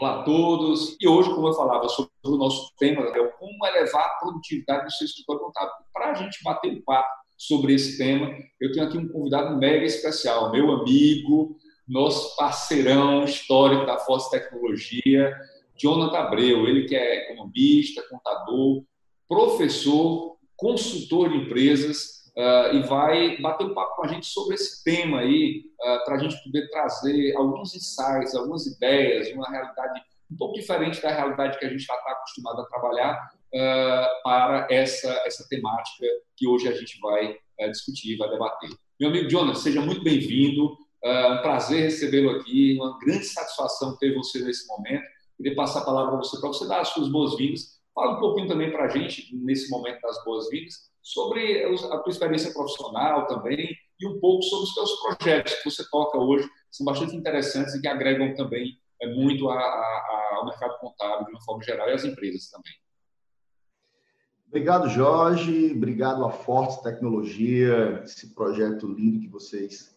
Olá a todos. E hoje, como eu falava sobre o nosso tema, é como elevar a produtividade do seu escritório contábil. Para a gente bater um papo sobre esse tema, eu tenho aqui um convidado mega especial, meu amigo, nosso parceirão histórico da Força Tecnologia, Jonathan Abreu. Ele que é economista, contador, professor, consultor de empresas uh, e vai bater um papo com a gente sobre esse tema aí, uh, para a gente poder trazer alguns insights, algumas ideias, uma realidade um pouco diferente da realidade que a gente já está acostumado a trabalhar uh, para essa, essa temática que hoje a gente vai discutir, vai debater. Meu amigo Jonas, seja muito bem-vindo. É um prazer recebê-lo aqui, uma grande satisfação ter você nesse momento. Queria passar a palavra para você, para você dar as suas boas-vindas. Fala um pouquinho também para a gente, nesse momento das boas-vindas, sobre a tua experiência profissional também e um pouco sobre os teus projetos que você toca hoje, que são bastante interessantes e que agregam também é, muito a, a, ao mercado contábil de uma forma geral e às empresas também. Obrigado, Jorge. Obrigado à Forte Tecnologia, esse projeto lindo que vocês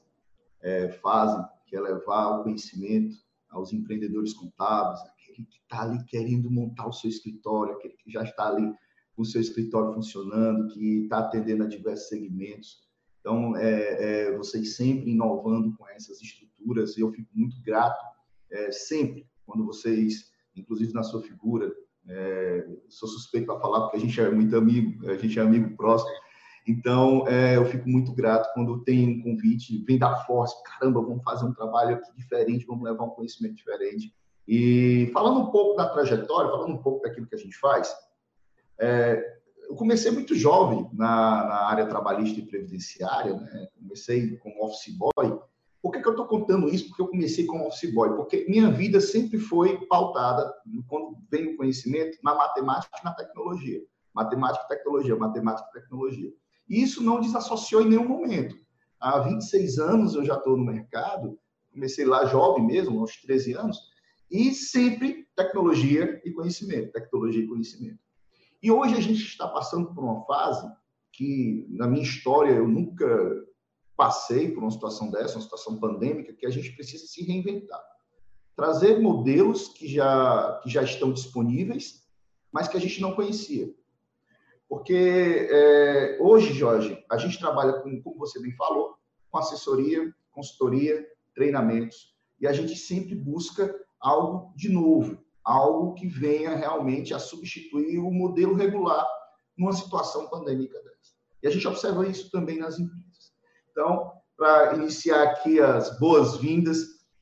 é, fazem, que é levar o conhecimento aos empreendedores contábeis, aquele que está ali querendo montar o seu escritório, aquele que já está ali com seu escritório funcionando, que está atendendo a diversos segmentos. Então, é, é, vocês sempre inovando com essas estruturas, e eu fico muito grato é, sempre quando vocês, inclusive na sua figura, é, sou suspeito para falar porque a gente é muito amigo, a gente é amigo próximo. Então, é, eu fico muito grato quando tem um convite, vem da Force, caramba, vamos fazer um trabalho aqui diferente, vamos levar um conhecimento diferente. E falando um pouco da trajetória, falando um pouco daquilo que a gente faz, é, eu comecei muito jovem na, na, área trabalhista e previdenciária, né? comecei como office boy. Por que, que eu estou contando isso? Porque eu comecei como office boy. Porque minha vida sempre foi pautada, quando vem o conhecimento, na matemática e na tecnologia. Matemática e tecnologia, matemática e tecnologia. E isso não desassociou em nenhum momento. Há 26 anos eu já estou no mercado, comecei lá jovem mesmo, aos 13 anos, e sempre tecnologia e conhecimento, tecnologia e conhecimento. E hoje a gente está passando por uma fase que, na minha história, eu nunca passei por uma situação dessa, uma situação pandêmica, que a gente precisa se reinventar. Trazer modelos que já, que já estão disponíveis, mas que a gente não conhecia. Porque é, hoje, Jorge, a gente trabalha com, como você bem falou, com assessoria, consultoria, treinamentos, e a gente sempre busca algo de novo, algo que venha realmente a substituir o modelo regular numa situação pandêmica dessa. E a gente observa isso também nas empresas. Então, para iniciar aqui as boas-vindas,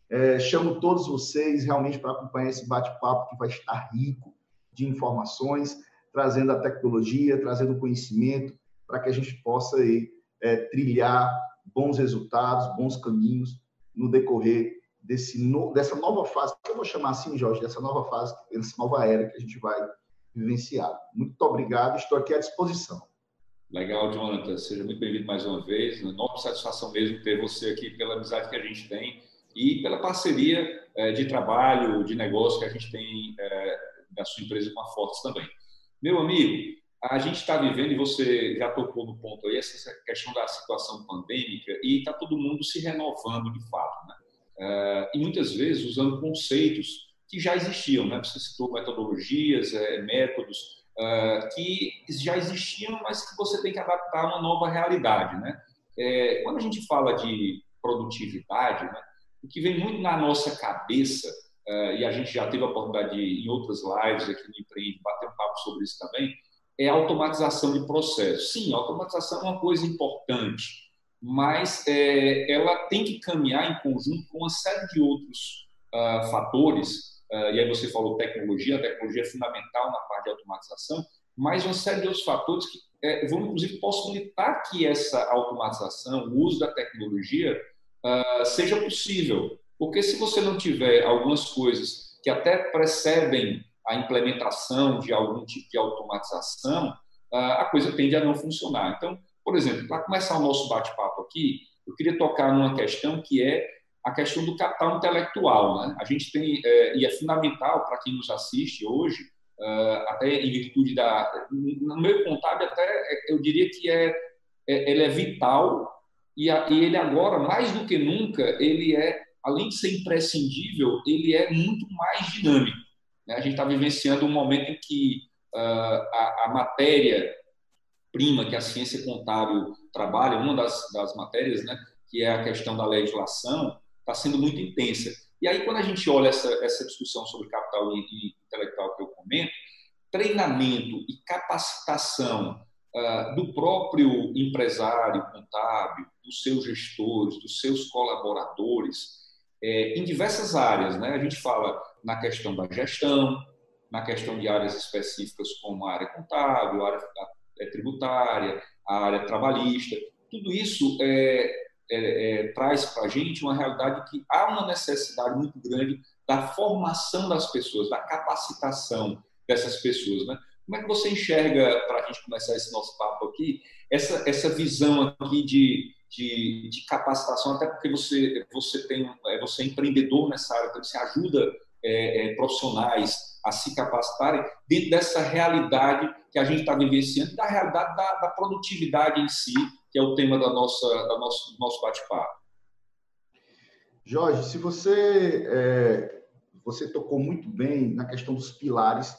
é, chamo todos vocês realmente para acompanhar esse bate-papo que vai estar rico de informações, trazendo a tecnologia, trazendo conhecimento, para que a gente possa aí, é, trilhar bons resultados, bons caminhos no decorrer desse no, dessa nova fase, que eu vou chamar assim, Jorge, dessa nova fase, dessa nova era que a gente vai vivenciar. Muito obrigado, estou aqui à disposição. Legal, Jonathan. Seja muito bem-vindo mais uma vez. Enorme satisfação mesmo ter você aqui pela amizade que a gente tem e pela parceria é, de trabalho, de negócio que a gente tem da sua empresa com a Fortes também. Meu amigo, a gente está vivendo, e você já tocou no ponto aí, essa questão da situação pandêmica, e está todo mundo se renovando de fato. Né? E muitas vezes usando conceitos que já existiam, né? Você citou metodologias, é, métodos uh, que já existiam, mas que você tem que adaptar a uma nova realidade, né? É, quando a gente fala de produtividade, né, o que vem muito na nossa cabeça e a gente já teve a oportunidade de, em outras lives aqui no Empreende bater um papo sobre isso também, é a automatização de processos. Sim, a automatização é uma coisa importante, mas é, ela tem que caminhar em conjunto com uma série de outros uh, fatores. Uh, e aí você falou tecnologia, a tecnologia é fundamental na parte de automatização, mas uma série de outros fatores que é, vão, inclusive, possibilitar que essa automatização, o uso da tecnologia, uh, seja possível. Porque se você não tiver algumas coisas que até precedem a implementação de algum tipo de automatização, a coisa tende a não funcionar. Então, por exemplo, para começar o nosso bate-papo aqui, eu queria tocar numa questão que é a questão do capital intelectual. Né? A gente tem, é, e é fundamental para quem nos assiste hoje, uh, até em virtude da. No meu contábil, até é, eu diria que é, é ele é vital, e, a, e ele agora, mais do que nunca, ele é além de ser imprescindível, ele é muito mais dinâmico. Né? A gente está vivenciando um momento em que uh, a, a matéria prima que a ciência contábil trabalha, uma das, das matérias, né, que é a questão da legislação, está sendo muito intensa. E aí, quando a gente olha essa, essa discussão sobre capital intelectual que eu comento, treinamento e capacitação uh, do próprio empresário contábil, dos seus gestores, dos seus colaboradores, é, em diversas áreas. Né? A gente fala na questão da gestão, na questão de áreas específicas como a área contábil, a área tributária, a área trabalhista. Tudo isso é, é, é traz para a gente uma realidade que há uma necessidade muito grande da formação das pessoas, da capacitação dessas pessoas. Né? Como é que você enxerga, para a gente começar esse nosso papo aqui, essa, essa visão aqui de, de, de capacitação, até porque você, você, tem, é, você é empreendedor nessa área, então você ajuda é, é, profissionais a se capacitarem dentro dessa realidade que a gente está vivenciando, da realidade da, da, produtividade em si, que é o tema da nossa, da nosso, do nosso bate-papo. Jorge, se você, é, você tocou muito bem na questão dos pilares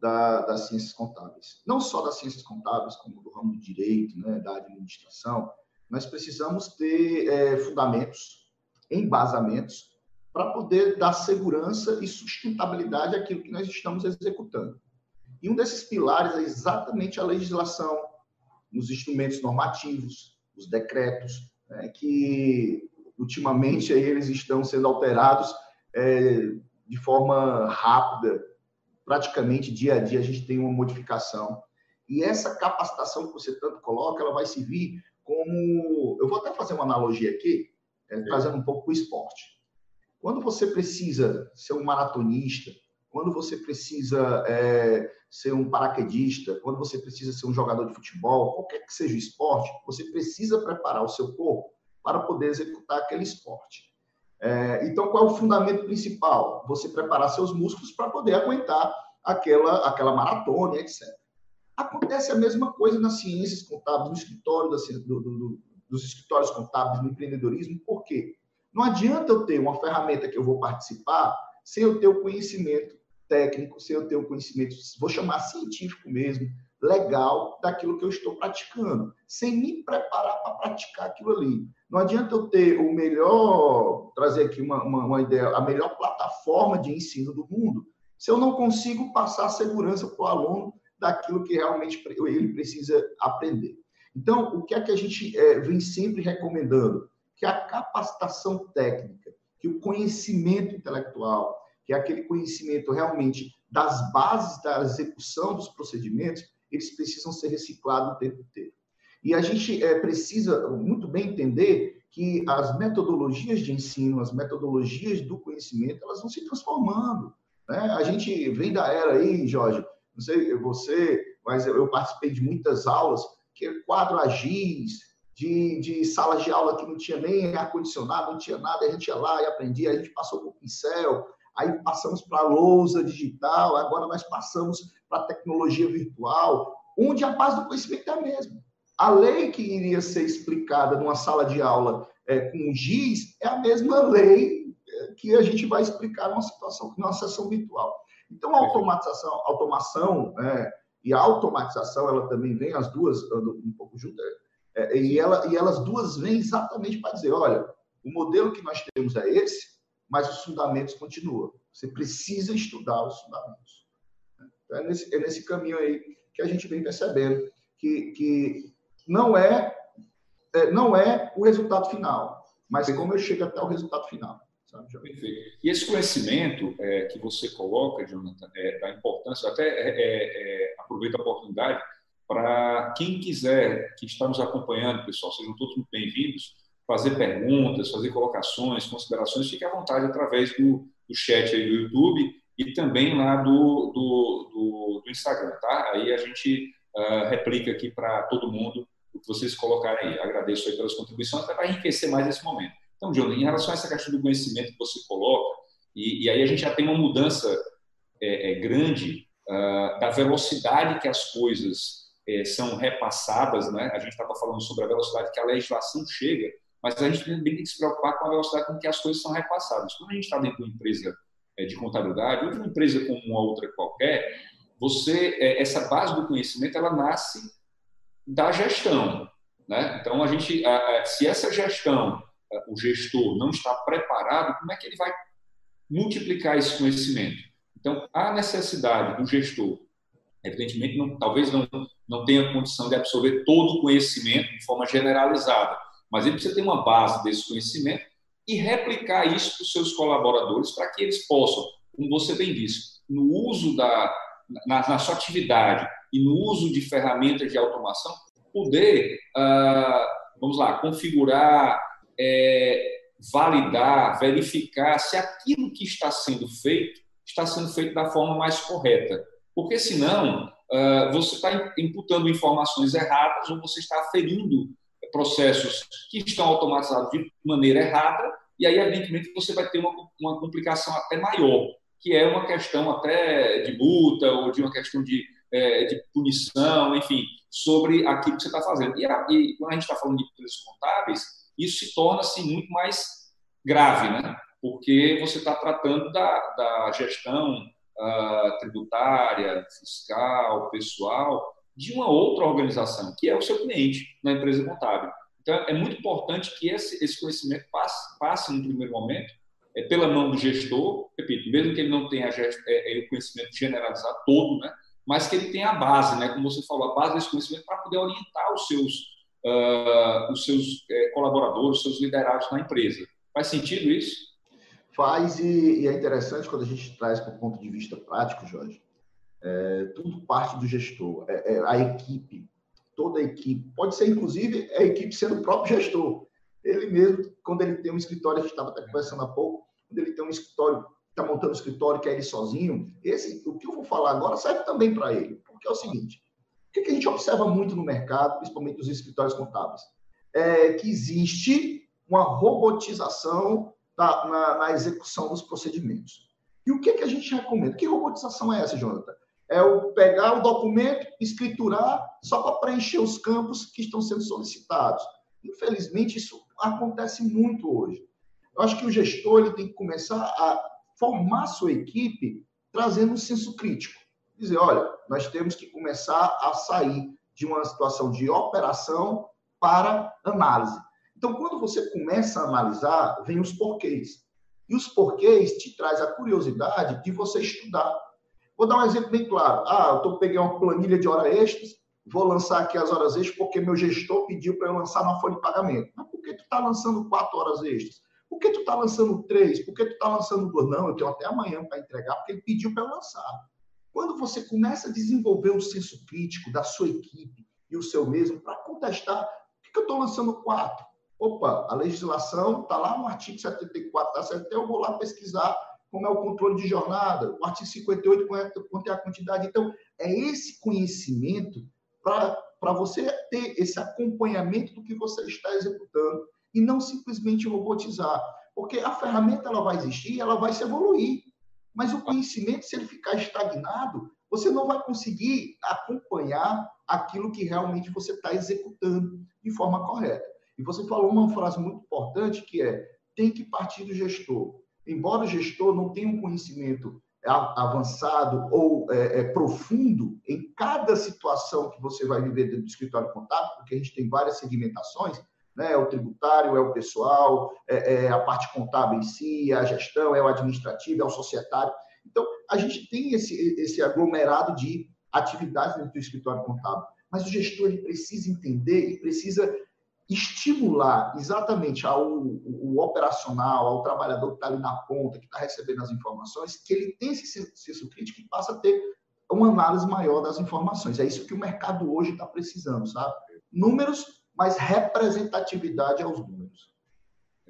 da, das ciências contábeis. Não só das ciências contábeis, como do ramo do direito, né, da administração, nós precisamos ter é, fundamentos, embasamentos, para poder dar segurança e sustentabilidade àquilo que nós estamos executando. E um desses pilares é exatamente a legislação, nos instrumentos normativos, os decretos, né, que ultimamente aí, eles estão sendo alterados é, de forma rápida, praticamente dia a dia a gente tem uma modificação. E essa capacitação que você tanto coloca, ela vai servir como. Eu vou até fazer uma analogia aqui, é, trazendo um pouco o esporte. Quando você precisa ser um maratonista, quando você precisa é, ser um paraquedista, quando você precisa ser um jogador de futebol, qualquer que seja o esporte, você precisa preparar o seu corpo para poder executar aquele esporte. É, então, qual é o fundamento principal? Você preparar seus músculos para poder aguentar aquela, aquela maratona, etc. Acontece a mesma coisa nas ciências contábeis, no escritório da, do, do, dos escritórios contábeis, no empreendedorismo. Por quê? Não adianta eu ter uma ferramenta que eu vou participar sem eu ter o conhecimento técnico, sem eu ter o conhecimento, vou chamar científico mesmo, legal daquilo que eu estou praticando, sem me preparar para praticar aquilo ali. Não adianta eu ter o melhor, trazer aqui uma, uma, uma ideia, a melhor plataforma de ensino do mundo, se eu não consigo passar segurança para o aluno daquilo que realmente ele precisa aprender. Então, o que é que a gente é, vem sempre recomendando? Que a capacitação técnica, que o conhecimento intelectual, que é aquele conhecimento realmente das bases da execução dos procedimentos, eles precisam ser reciclados o tempo inteiro. E a gente é, precisa muito bem entender que as metodologias de ensino, as metodologias do conhecimento, elas vão se transformando. Né? A gente vem da era aí, Jorge, não sei você, mas eu participei de muitas aulas que é quadro agis, de, de salas de aula que não tinha nem ar-condicionado, não tinha nada, a gente ia lá e aprendia, a gente passou por pincel, aí passamos para a lousa digital, agora nós passamos para a tecnologia virtual, onde a base do conhecimento é a mesma. A lei que iria ser explicada numa sala de aula é, com giz é a mesma lei é, que a gente vai explicar numa situação, numa sessão virtual. Então, a automatização, automação né, e a automatização, ela também vem as duas um pouco juntas, é, e, ela, e elas duas vêm exatamente para dizer, olha, o modelo que nós temos é esse, mas os fundamentos continuam. Você precisa estudar os fundamentos. Então, é nesse, é nesse caminho aí que a gente vem percebendo que, que não é, é, não é o resultado final, mas como eu chego até o resultado final. E esse conhecimento é, que você coloca, Jonathan, é, da importância, até é, é, é aproveito a oportunidade para quem quiser, que está nos acompanhando, pessoal, sejam todos muito bem-vindos, fazer perguntas, fazer colocações, considerações, fique à vontade através do, do chat aí do YouTube e também lá do, do, do, do Instagram, tá? Aí a gente uh, replica aqui para todo mundo o que vocês colocarem aí. Agradeço aí pelas contribuições, até para enriquecer mais esse momento. Então, John, em relação a essa questão do conhecimento que você coloca, e, e aí a gente já tem uma mudança é, é, grande uh, da velocidade que as coisas é, são repassadas, né? A gente estava falando sobre a velocidade que a legislação chega, mas a gente também tem que se preocupar com a velocidade com que as coisas são repassadas. Quando a gente está dentro de uma empresa é, de contabilidade ou de uma empresa como uma outra qualquer, você é, essa base do conhecimento ela nasce da gestão, né? Então a gente, se essa gestão, o gestor não está preparado, como é que ele vai multiplicar esse conhecimento? Então a necessidade do gestor, evidentemente, não, talvez não não tenha condição de absorver todo o conhecimento de forma generalizada, mas ele precisa ter uma base desse conhecimento e replicar isso para os seus colaboradores para que eles possam, como você bem disse, no uso da na, na sua atividade e no uso de ferramentas de automação, poder, ah, vamos lá, configurar, é, validar, verificar se aquilo que está sendo feito está sendo feito da forma mais correta. Porque senão ah, você está imputando informações erradas ou você está aferindo processos que estão automatizados de maneira errada e aí, evidentemente, você vai ter uma, uma complicação até maior, que é uma questão até de multa ou de uma questão de, é, de punição, enfim, sobre aquilo que você está fazendo. E, a, e, quando a gente está falando de empresas contábeis, isso se torna assim, muito mais grave, né? porque você está tratando da, da gestão uh, tributária, fiscal, pessoal, de uma outra organização, que é o seu cliente na empresa contábil. Então, é muito importante que esse, esse conhecimento passe, passe, no primeiro momento, é, pela mão do gestor, repito, mesmo que ele não tenha gest, é, é, o conhecimento generalizado todo, né, mas que ele tenha a base, né, como você falou, a base desse conhecimento para poder orientar os seus, uh, os seus é, colaboradores, os seus liderados na empresa. Faz sentido isso? Faz, e, e, é interessante quando a gente traz para o ponto de vista prático, Jorge, é, tudo parte do gestor, é, é, a equipe, toda a equipe, pode ser inclusive a equipe sendo o próprio gestor. Ele mesmo, quando ele tem um escritório, a gente estava conversando há pouco, quando ele tem um escritório, está montando um escritório que é ele sozinho, esse, o que eu vou falar agora serve também para ele, porque é o seguinte, o que, a gente observa muito no mercado, principalmente nos escritórios contábeis? É que existe uma robotização na, na, execução dos procedimentos. E o que, que a gente recomenda? Que robotização é essa, Jonathan? É o pegar o documento, escriturar, só para preencher os campos que estão sendo solicitados. Infelizmente, isso acontece muito hoje. Eu acho que o gestor ele tem que começar a formar sua equipe trazendo um senso crítico. Dizer, olha, nós temos que começar a sair de uma situação de operação para análise. Então, quando você começa a analisar, vem os porquês. E os porquês te traz a curiosidade de você estudar. Vou dar um exemplo bem claro. Ah, eu tô, peguei uma planilha de horas extras, vou lançar aqui as horas extras porque meu gestor pediu para eu lançar uma folha de pagamento. Mas por que tu está lançando quatro horas extras? Por que tu está lançando três? Por que tu está lançando duas? Não, eu tenho até amanhã para entregar, porque ele pediu para eu lançar. Quando você começa a desenvolver o senso crítico da sua equipe e o seu mesmo para contestar, por que eu estou lançando quatro? Opa, a legislação está lá no artigo 74 da CLT, eu vou lá pesquisar como é o controle de jornada, o artigo 58, quanto é a quantidade. Então, é esse conhecimento para você ter esse acompanhamento do que você está executando e não simplesmente robotizar. Porque a ferramenta ela vai existir, ela vai se evoluir. Mas o conhecimento, se ele ficar estagnado, você não vai conseguir acompanhar aquilo que realmente você está executando de forma correta. E você falou uma frase muito importante que é tem que partir do gestor. Embora o gestor não tenha um conhecimento avançado ou é, é, profundo em cada situação que você vai viver dentro do escritório contábil, porque a gente tem várias segmentações, né? É o tributário, é o pessoal, é, é, a parte contábil em si, é a gestão, é o administrativo, é o societário. Então, a gente tem esse, esse aglomerado de atividades dentro do escritório contábil, mas o gestor ele precisa entender e precisa estimular exatamente ao o, operacional, ao trabalhador que está ali na ponta, que está recebendo as informações, que ele tem esse senso crítico e passa a ter uma análise maior das informações. É isso que o mercado hoje está precisando, sabe? Números, mas representatividade aos números.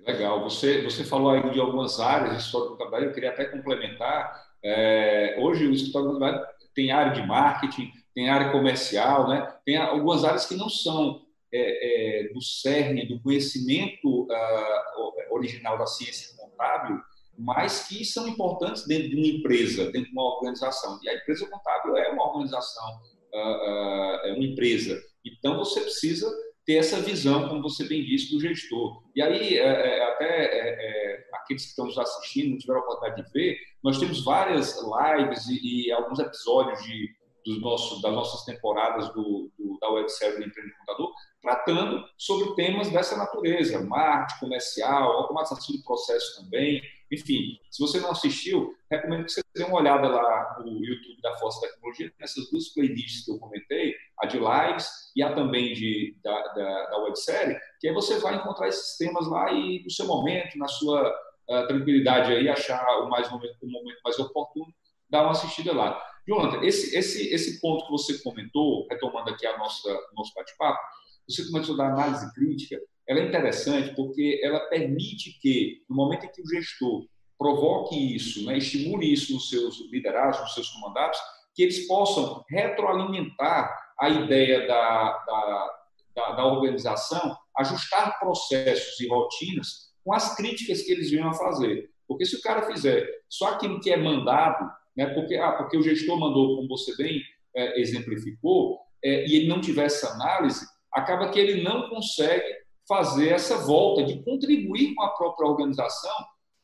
Legal. Você, você falou aí de algumas áreas de história do trabalho, eu queria até complementar. É, hoje o escritório do trabalho tem área de marketing, tem área comercial, né? tem algumas áreas que não são é, é, do cerne, do conhecimento uh, original da ciência contábil, mas que são importantes dentro de uma empresa, dentro de uma organização. E a empresa contábil é uma organização, uh, uh, é uma empresa. Então, você precisa ter essa visão, como você bem disse, do gestor. E aí, é, é, até é, aqueles que estão nos assistindo, não tiveram a oportunidade de ver, nós temos várias lives e alguns episódios de, das nossas temporadas do, do, da websérie do Empreendedor Contador, tratando sobre temas dessa natureza, marketing comercial, automatização de processo também. Enfim, se você não assistiu, recomendo que você dê uma olhada lá no YouTube da Força Tecnologia, nessas duas playlists que eu comentei, a de lives e a também de, da, da, da websérie, que aí você vai encontrar esses temas lá e no seu momento, na sua uh, tranquilidade aí, achar o, mais momento, o momento mais oportuno, dar uma assistida lá. Jonathan, esse, esse, esse ponto que você comentou, retomando aqui a nossa nosso bate-papo, você comentou da análise crítica, ela é interessante porque ela permite que, no momento em que o gestor provoque isso, né, estimule isso nos seus liderados, nos seus comandados, que eles possam retroalimentar a ideia da, da, da, da organização, ajustar processos e rotinas com as críticas que eles venham a fazer. Porque se o cara fizer só aquilo que é mandado, né, porque, ah, porque o gestor mandou, como você bem é, exemplificou, é, e ele não tiver essa análise, acaba que ele não consegue fazer essa volta de contribuir com a própria organização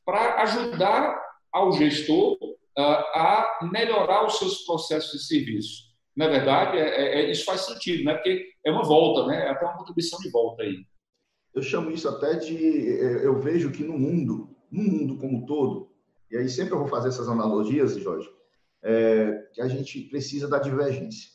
para ajudar ao gestor uh, a melhorar os seus processos de serviço. Na verdade, é, é, é, isso faz sentido, né? porque é uma volta, né? é até uma contribuição de volta aí. Eu chamo isso até de. É, eu vejo que no mundo, no mundo como um todo, e aí sempre eu vou fazer essas analogias, Jorge, é, que a gente precisa da divergência.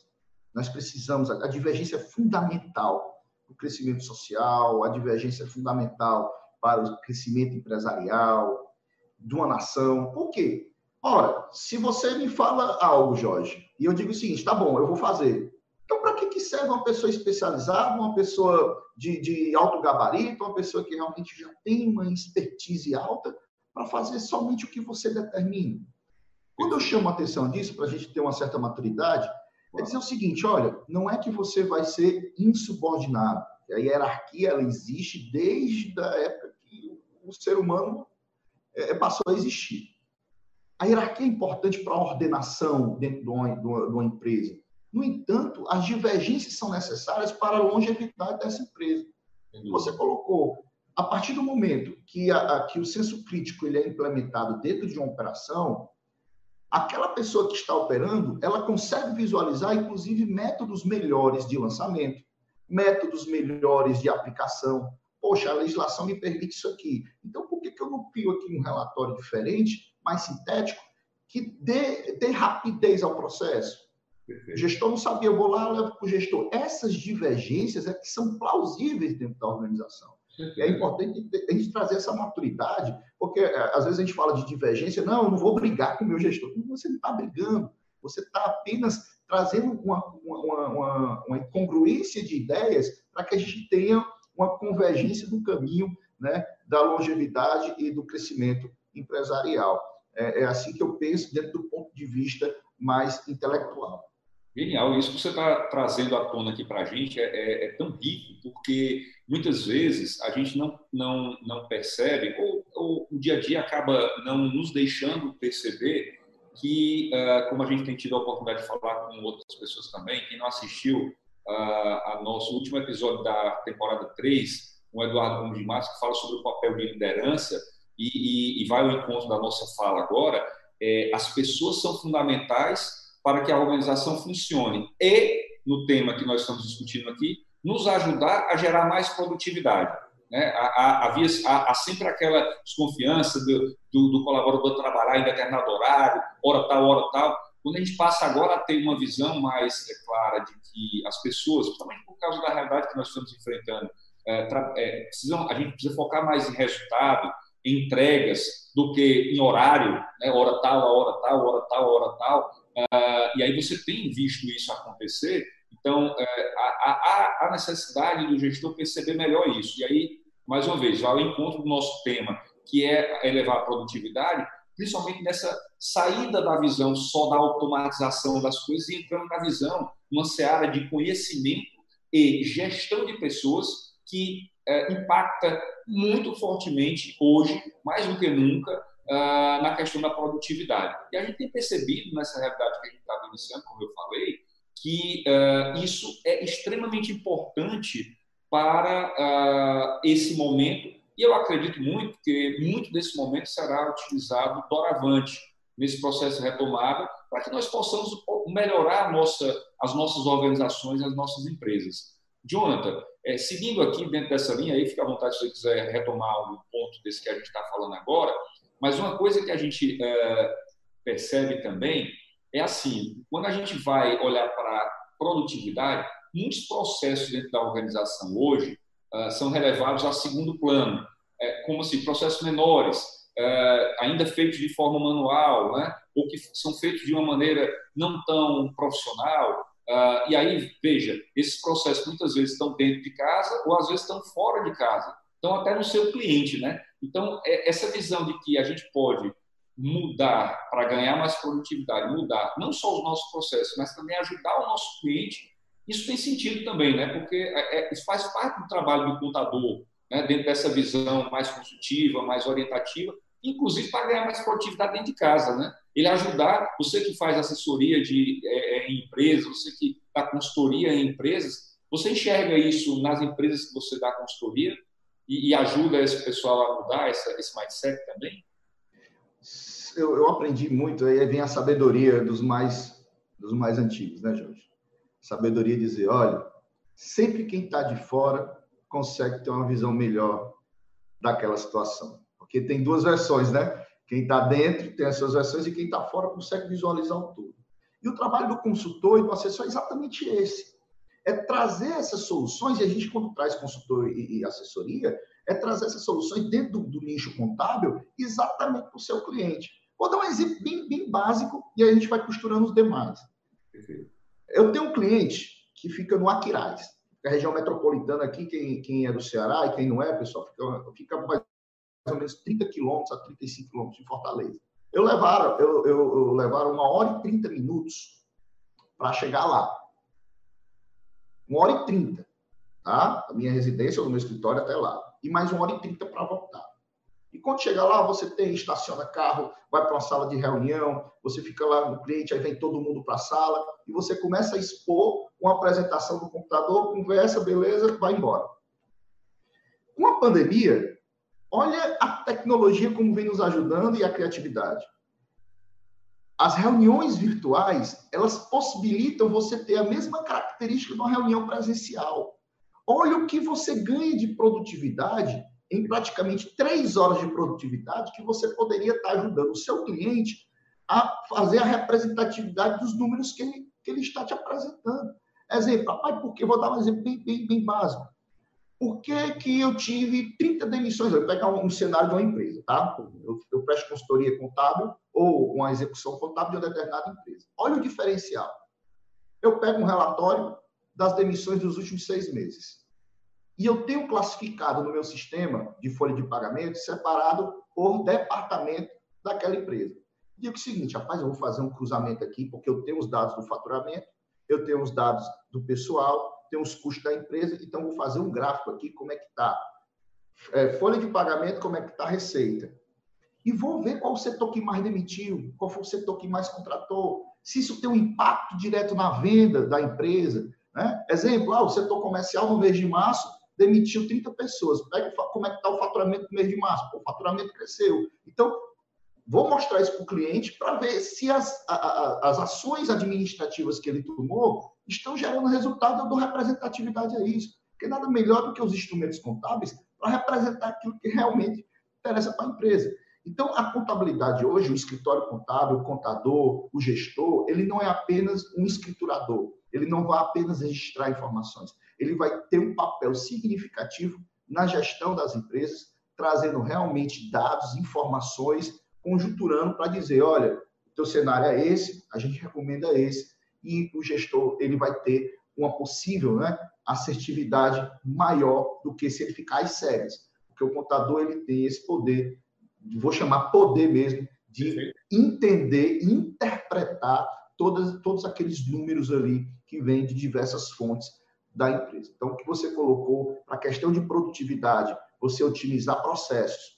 Nós precisamos, a divergência é fundamental para o crescimento social, a divergência é fundamental para o crescimento empresarial de uma nação. Por quê? Ora, se você me fala algo, Jorge, e eu digo o seguinte, tá bom, eu vou fazer. Então, para que, que serve uma pessoa especializada, uma pessoa de, de alto gabarito, uma pessoa que realmente já tem uma expertise alta para fazer somente o que você determina? Quando eu chamo a atenção disso, para a gente ter uma certa maturidade, é dizer o seguinte, olha, não é que você vai ser insubordinado. A hierarquia ela existe desde a época que o ser humano é, passou a existir. A hierarquia é importante para a ordenação dentro de uma, de uma, empresa. No entanto, as divergências são necessárias para a longevidade dessa empresa. Você colocou, a partir do momento que, a, a, que o senso crítico ele é implementado dentro de uma operação, aquela pessoa que está operando, ela consegue visualizar, inclusive, métodos melhores de lançamento, métodos melhores de aplicação. Poxa, a legislação me permite isso aqui. Então, por que, que eu não crio aqui um relatório diferente, mais sintético, que dê, dê rapidez ao processo? Perfeito. O gestor não sabia, eu vou lá e levo para o gestor. Essas divergências é que são plausíveis dentro da organização. E é importante a gente trazer essa maturidade, porque é, às vezes a gente fala de divergência, não, eu não vou brigar com o meu gestor. Você não está brigando, você está apenas trazendo uma, uma, uma, uma incongruência de ideias para que a gente tenha uma convergência do caminho né, da longevidade e do crescimento empresarial. É, é assim que eu penso dentro do ponto de vista mais intelectual. Genial, isso que você está trazendo à tona aqui para a gente é, é, é, tão rico, porque muitas vezes a gente não, não, não percebe, ou, ou o dia a dia acaba não nos deixando perceber que, uh, como a gente tem tido a oportunidade de falar com outras pessoas também, quem não assistiu uh, a nosso último episódio da temporada 3, com o Eduardo Gomes de Matos, que fala sobre o papel de liderança, e, e, e vai ao encontro da nossa fala agora, é, as pessoas são fundamentais para que a organização funcione e, no tema que nós estamos discutindo aqui, nos ajudar a gerar mais produtividade. Né? Havia, há, há, sempre aquela desconfiança do, do, do, colaborador trabalhar em determinado horário, hora tal, hora tal. Quando a gente passa agora a ter uma visão mais é, clara de que as pessoas, principalmente por causa da realidade que nós estamos enfrentando, é, é, precisam, a gente precisa focar mais em resultado, em entregas, do que em horário, né? hora tal, hora tal, hora tal, hora tal. Uh, e aí você tem visto isso acontecer, então há, há, necessidade do gestor perceber melhor isso. E aí, mais uma vez, ao encontro do nosso tema, que é elevar a produtividade, principalmente nessa saída da visão só da automatização das coisas e entrando na visão, uma seara de conhecimento e gestão de pessoas que uh, impacta muito fortemente hoje, mais do que nunca, uh, na questão da produtividade. E a gente tem percebido nessa realidade que a gente está vivenciando, como eu falei, que uh, isso é extremamente importante para uh, esse momento. E eu acredito muito que muito desse momento será utilizado doravante nesse processo de retomada, para que nós possamos melhorar nossa, as nossas organizações, as nossas empresas. Jonathan, é, seguindo aqui dentro dessa linha, aí fica à vontade se você quiser retomar um ponto desse que a gente está falando agora, mas uma coisa que a gente é, percebe também é assim, quando a gente vai olhar para produtividade, muitos processos dentro da organização hoje uh, são relevados a segundo plano, é, como assim, processos menores, uh, ainda feitos de forma manual, né? ou que são feitos de uma maneira não tão profissional. Uh, e aí, veja, esses processos muitas vezes estão dentro de casa ou às vezes estão fora de casa, estão até no seu cliente. Né? Então, é, essa visão de que a gente pode mudar para ganhar mais produtividade, mudar não só os nossos processos, mas também ajudar o nosso cliente isso tem sentido também, né? porque é, é, isso faz parte do trabalho do contador, né? dentro dessa visão mais consultiva, mais orientativa, inclusive para ganhar mais produtividade dentro de casa. Né? Ele ajudar, você que faz assessoria de, é, é em empresas, você que dá consultoria em empresas, você enxerga isso nas empresas que você dá consultoria e, e ajuda esse pessoal a mudar essa, esse mindset também? Eu, eu aprendi muito, aí vem a sabedoria dos mais, dos mais antigos, né, Jorge? sabedoria dizer, olha, sempre quem está de fora consegue ter uma visão melhor daquela situação. Porque tem duas versões, né? Quem está dentro tem as suas versões e quem está fora consegue visualizar o todo. E o trabalho do consultor e do assessor é exatamente esse. É trazer essas soluções, e a gente, quando traz consultor e, e assessoria, é trazer essas soluções dentro do, do nicho contábil exatamente para o seu cliente. Vou dar um exemplo bem, bem básico e aí a gente vai costurando os demais. Perfeito. Eu tenho um cliente que fica no Aquiraz, a região metropolitana aqui, quem, quem é do Ceará e quem não é, pessoal, fica, fica mais ou menos 30 quilômetros a 35 quilômetros de Fortaleza. Eu levaram, eu, eu, eu levaram uma hora e 30 minutos para chegar lá. Uma hora e 30, tá? Da minha residência ou do meu escritório até lá. E mais uma hora e 30 para voltar. E quando chega lá, você tem, estaciona carro, vai para uma sala de reunião, você fica lá no cliente, aí vem todo mundo para a sala, e você começa a expor uma apresentação do computador, conversa, beleza, vai embora. Com a pandemia, olha a tecnologia como vem nos ajudando e a criatividade. As reuniões virtuais, elas possibilitam você ter a mesma característica de uma reunião presencial. Olha o que você ganha de produtividade em praticamente três horas de produtividade que você poderia estar ajudando o seu cliente a fazer a representatividade dos números que ele, que ele está te apresentando. Exemplo, papai, porque vou dar um exemplo bem, bem, bem básico. Por que, que eu tive 30 demissões? Eu vou pegar um, um cenário de uma empresa, tá? Eu, eu presto consultoria contábil ou uma execução contábil de uma determinada empresa. Olha o diferencial. Eu pego um relatório das demissões dos últimos seis meses. E eu tenho classificado no meu sistema de folha de pagamento separado por departamento daquela empresa. Digo o seguinte, rapaz, eu vou fazer um cruzamento aqui, porque eu tenho os dados do faturamento, eu tenho os dados do pessoal, tenho os custos da empresa, então vou fazer um gráfico aqui, como é que está. É, folha de pagamento, como é que está a receita. E vou ver qual o setor que mais demitiu, qual foi o setor que mais contratou, se isso tem um impacto direto na venda da empresa. Né? Exemplo, ah, o setor comercial no mês de março demitiu 30 pessoas. Pega como é que está o faturamento no mês de março. Pô, o faturamento cresceu. Então, vou mostrar isso para o cliente para ver se as, a, as ações administrativas que ele tomou estão gerando resultado. Eu dou representatividade a isso. Porque nada melhor do que os instrumentos contábeis para representar aquilo que realmente interessa para a empresa. Então, a contabilidade hoje, o escritório contábil, o contador, o gestor, ele não é apenas um escriturador. Ele não vai apenas registrar informações ele vai ter um papel significativo na gestão das empresas, trazendo realmente dados, informações, conjunturando para dizer, olha, o teu cenário é esse, a gente recomenda esse, e o gestor ele vai ter uma possível né, assertividade maior do que se ele ficar às cegas. Porque o contador ele tem esse poder, vou chamar poder mesmo, de entender interpretar todas, todos aqueles números ali que vêm de diversas fontes da empresa. Então, o que você colocou para a questão de produtividade, você otimizar processos.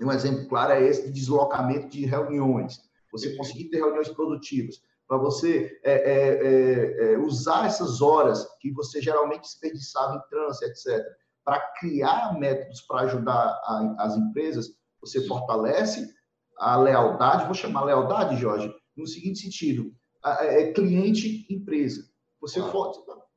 Um exemplo claro é esse de deslocamento de reuniões. Você conseguir ter reuniões produtivas. para você é, é, é, é, usar essas horas que você geralmente desperdiçava em trânsito, etc., para criar métodos para ajudar a, as empresas, você fortalece a lealdade, vou chamar lealdade, Jorge, no seguinte sentido, é cliente-empresa. Você ah. for,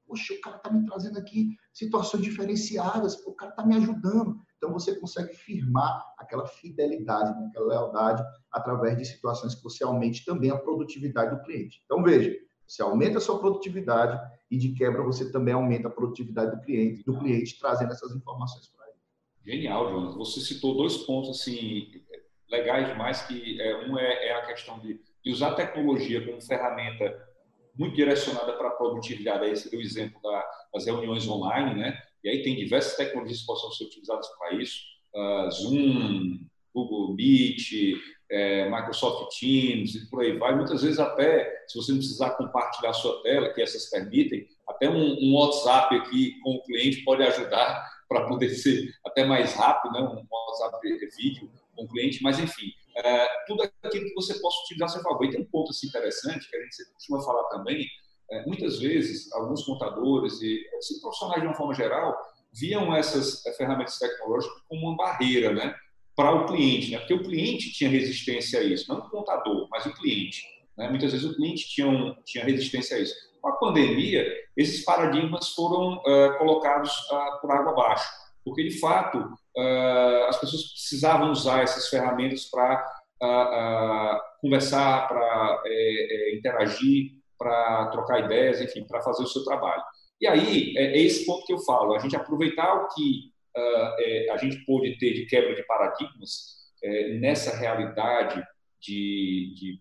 poxa, o cara está me trazendo aqui situações diferenciadas, o cara está me ajudando. Então, você consegue firmar aquela fidelidade, né, aquela lealdade, através de situações que você aumente também a produtividade do cliente. Então, veja, você aumenta a sua produtividade e, de quebra, você também aumenta a produtividade do cliente, do cliente trazendo essas informações para. Genial, Jonas. Você citou dois pontos assim legais demais, que é, um é, é a questão de, de usar a tecnologia como ferramenta muito direcionada para a produtividade. Aí você deu o exemplo da, das reuniões online, né? E aí tem diversas tecnologias que possam ser utilizadas para isso. Uh, Zoom, Google Meet, é, Microsoft Teams e por aí vai. Muitas vezes até, se você não precisar compartilhar a sua tela, que essas permitem, até um, um WhatsApp aqui com o cliente pode ajudar para poder ser até mais rápido, né? um WhatsApp vídeo com o cliente, mas enfim, é, tudo aquilo que você possa utilizar a seu favor. E tem um ponto assim, interessante que a gente costuma falar também, é, muitas vezes, alguns contadores e assim, profissionais de uma forma geral viam essas é, ferramentas tecnológicas como uma barreira né, para o cliente, né? porque o cliente tinha resistência a isso, não o contador, mas o cliente. Né? Muitas vezes o cliente tinha, um, tinha resistência a isso. Com a pandemia, esses paradigmas foram uh, colocados uh, por água abaixo, porque de fato uh, as pessoas precisavam usar essas ferramentas para conversar, para é, interagir, para trocar ideias, enfim, para fazer o seu trabalho. E aí é, é, esse ponto que eu falo, a gente aproveitar o que é, a gente pôde ter de quebra de paradigmas nessa realidade de, de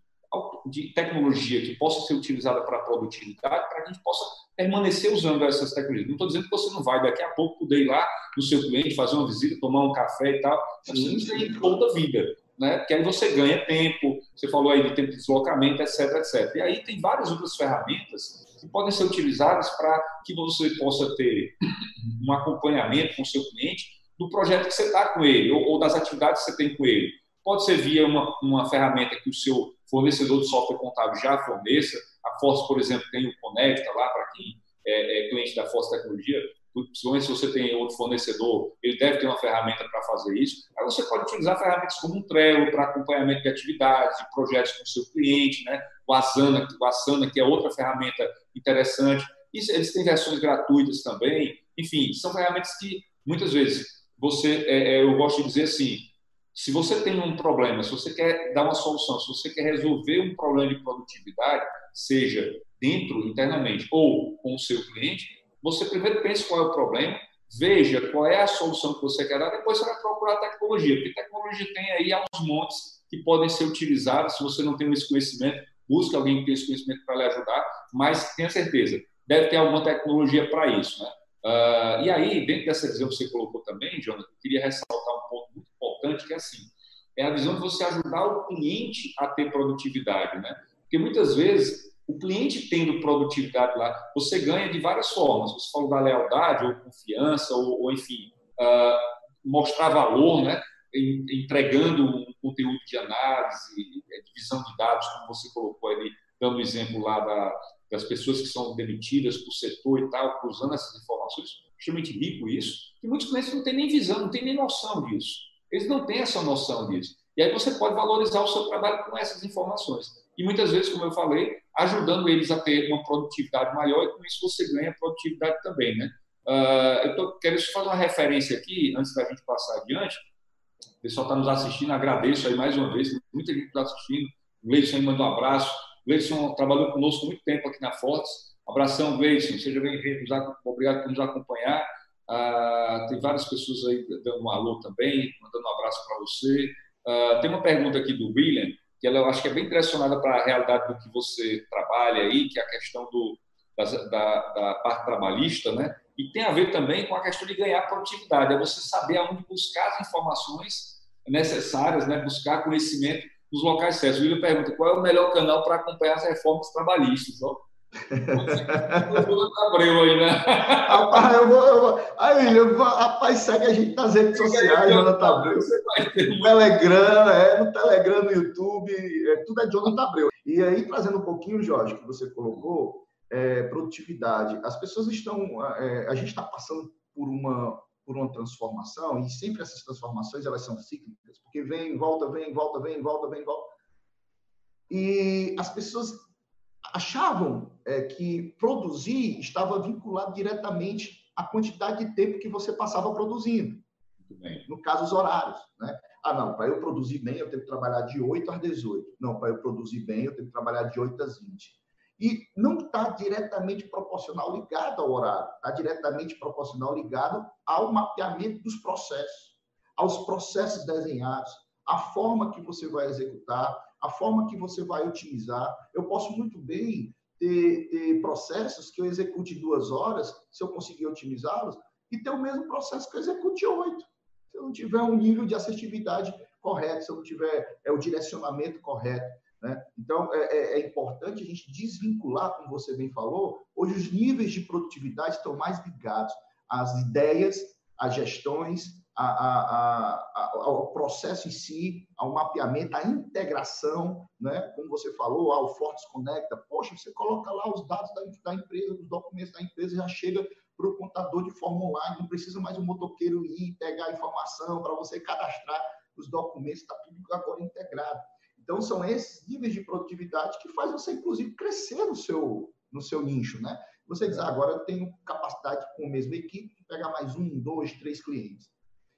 de tecnologia que possa ser utilizada para a produtividade, para que a gente possa permanecer usando essas tecnologias. Não estou dizendo que você não vai daqui a pouco poder ir lá no seu cliente, fazer uma visita, tomar um café e tal. Você não tem toda a vida, né? Porque aí você ganha tempo, você falou aí de tempo de deslocamento, etc, etc. E aí tem várias outras ferramentas que podem ser utilizadas para que você possa ter um acompanhamento com o seu cliente do projeto que você está com ele ou, ou das atividades que você tem com ele. Pode ser via uma, uma ferramenta que o seu fornecedor de software contábil já forneça. A Force, por exemplo, tem o Conecta lá para quem é, é, cliente da Force Tecnologia. Principalmente se você tem outro fornecedor, ele deve ter uma ferramenta para fazer isso. Aí você pode utilizar ferramentas como um Trello para acompanhamento de atividades, de projetos com o seu cliente, né? o Asana, o Asana, que é outra ferramenta interessante. Isso, eles têm versões gratuitas também. Enfim, são ferramentas que muitas vezes você, é, é eu gosto de dizer assim, se você tem um problema, se você quer dar uma solução, se você quer resolver um problema de produtividade, seja dentro, internamente, ou com o seu cliente, você primeiro pense qual é o problema, veja qual é a solução que você quer dar, depois você vai procurar tecnologia, porque tecnologia tem aí aos montes que podem ser utilizados. Se você não tem esse conhecimento, busque alguém que tenha esse conhecimento para lhe ajudar, mas tenha certeza, deve ter alguma tecnologia para isso. Né? Uh, e aí, dentro dessa visão que você colocou também, Jonathan, eu queria ressaltar importante, que é assim, é a visão de você ajudar o cliente a ter produtividade, né? Porque muitas vezes, o cliente tendo produtividade lá, você ganha de várias formas. Você falou da lealdade, ou confiança, ou, ou enfim, uh, mostrar valor, né? entregando um conteúdo de análise, divisão de dados, como você colocou ali, dando o exemplo lá da, das pessoas que são demitidas por setor e tal, cruzando essas informações, extremamente rico isso, que muitos clientes não têm nem visão, não têm nem noção disso. Eles não têm essa noção disso. E aí você pode valorizar o seu trabalho com essas informações. E muitas vezes, como eu falei, ajudando eles a ter uma produtividade maior e com isso você ganha produtividade também, né? Uh, eu tô, quero fazer uma referência aqui, antes da gente passar adiante. O pessoal está nos assistindo, agradeço aí mais uma vez, muita gente está assistindo. O Gleison manda um abraço. Gleison trabalhou conosco muito tempo aqui na Fortes. Abração, Gleison. Seja bem-vindo. Obrigado por nos acompanhar. Ah, tem várias pessoas aí dando um alô também, mandando um abraço para você. Ah, tem uma pergunta aqui do William, que ela, eu acho que é bem direcionada para a realidade do que você trabalha aí, que é a questão do, da, da, da, parte trabalhista, né? E tem a ver também com a questão de ganhar produtividade, é você saber aonde buscar as informações necessárias, né? buscar conhecimento nos locais certos. O William pergunta qual é o melhor canal para acompanhar as reformas trabalhistas. Ó. Abreu aí, né? Rapaz, eu vou. Eu vou aí, eu vou, rapaz, segue a gente nas redes sociais, Jonathan Abreu. No Telegram, é, no Telegram, no YouTube, é, tudo é Jonathan Abreu. E aí, trazendo um pouquinho, Jorge, que você colocou, é, produtividade. As pessoas estão, é, a gente está passando por uma por uma transformação e sempre essas transformações elas são cíclicas, porque vem, volta, vem, volta, vem, volta, vem, volta. E as pessoas achavam é, que produzir estava vinculado diretamente à quantidade de tempo que você passava produzindo. No caso, os horários. Né? Ah, não, para eu produzir bem, eu tenho que trabalhar de 8 às 18. Não, para eu produzir bem, eu tenho que trabalhar de 8 às 20. E não está diretamente proporcional ligado ao horário, está diretamente proporcional ligado ao mapeamento dos processos, aos processos desenhados, a forma que você vai executar, a forma que você vai utilizar. Eu posso muito bem ter, ter processos que eu execute duas horas, se eu conseguir otimizá-los, e ter o mesmo processo que eu execute oito. Se eu não tiver um nível de assertividade correto, se eu não tiver é, o direcionamento correto. Né? Então, é, é, é, importante a gente desvincular, como você bem falou, hoje os níveis de produtividade estão mais ligados às ideias, às gestões, a, a, a, ao processo em si, ao mapeamento, à integração, né? como você falou, ao Fortes Conecta. Poxa, você coloca lá os dados da, da empresa, os documentos da empresa, já chega para o contador de forma online, não precisa mais um motoqueiro ir pegar a informação para você cadastrar os documentos, está tudo agora integrado. Então, são esses níveis de produtividade que faz você, inclusive, crescer no seu, no seu nicho, né? Você diz, ah, agora eu tenho capacidade com a mesma equipe de pegar mais um, dois, três clientes.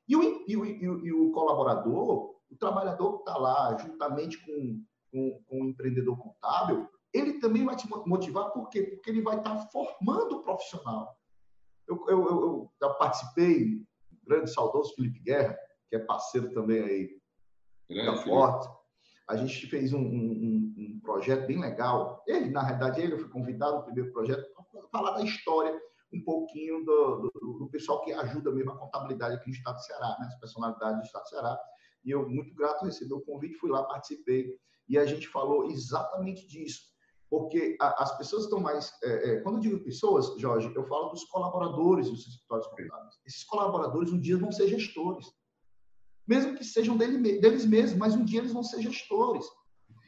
E o, e o, e o colaborador, o trabalhador que está lá, juntamente com, com, com, o empreendedor contábil, ele também vai te motivar, por quê? Porque ele vai estar tá formando o profissional. Eu, eu, eu, eu participei, grande saudoso Felipe Guerra, que é parceiro também aí da Forte, a gente fez um, um, um, projeto bem legal. Ele, na realidade, ele, fui convidado no primeiro projeto para falar da história um pouquinho do, do, do, pessoal que ajuda mesmo a contabilidade aqui no Estado do Ceará, né? as personalidades do Estado do Ceará. E eu, muito grato, recebi o convite, fui lá, participei. E a gente falou exatamente disso. Porque a, as pessoas estão mais. É, é, quando eu digo pessoas, Jorge, eu falo dos colaboradores dos escritórios contábeis. Esses colaboradores um dia vão ser gestores mesmo que sejam dele, deles mesmos, mas um dia eles vão ser gestores.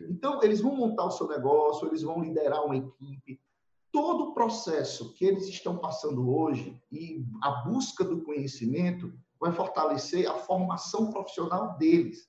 Então, eles vão montar o seu negócio, eles vão liderar uma equipe. Todo o processo que eles estão passando hoje e a busca do conhecimento vai fortalecer a formação profissional deles,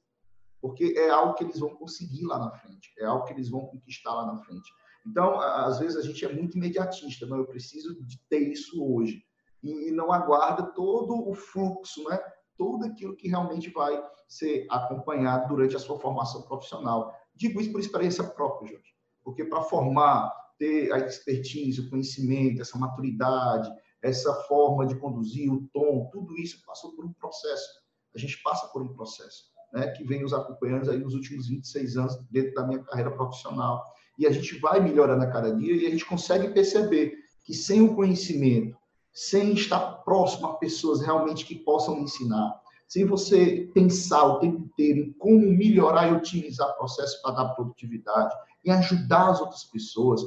porque é algo que eles vão conseguir lá na frente, é algo que eles vão conquistar lá na frente. Então, às vezes a gente é muito imediatista, não, eu preciso de ter isso hoje e não aguarda todo o fluxo, né? tudo aquilo que realmente vai ser acompanhado durante a sua formação profissional. Digo isso por experiência própria, Jorge, porque para formar, ter a expertise, o conhecimento, essa maturidade, essa forma de conduzir, o tom, tudo isso passou por um processo. A gente passa por um processo, né, que vem nos acompanhando aí nos últimos 26 anos dentro da minha carreira profissional. E a gente vai melhorando a cada dia e a gente consegue perceber que sem o conhecimento, sem estar próximo a pessoas realmente que possam ensinar, sem você pensar o tempo inteiro em como melhorar e otimizar processos para dar produtividade e ajudar as outras pessoas,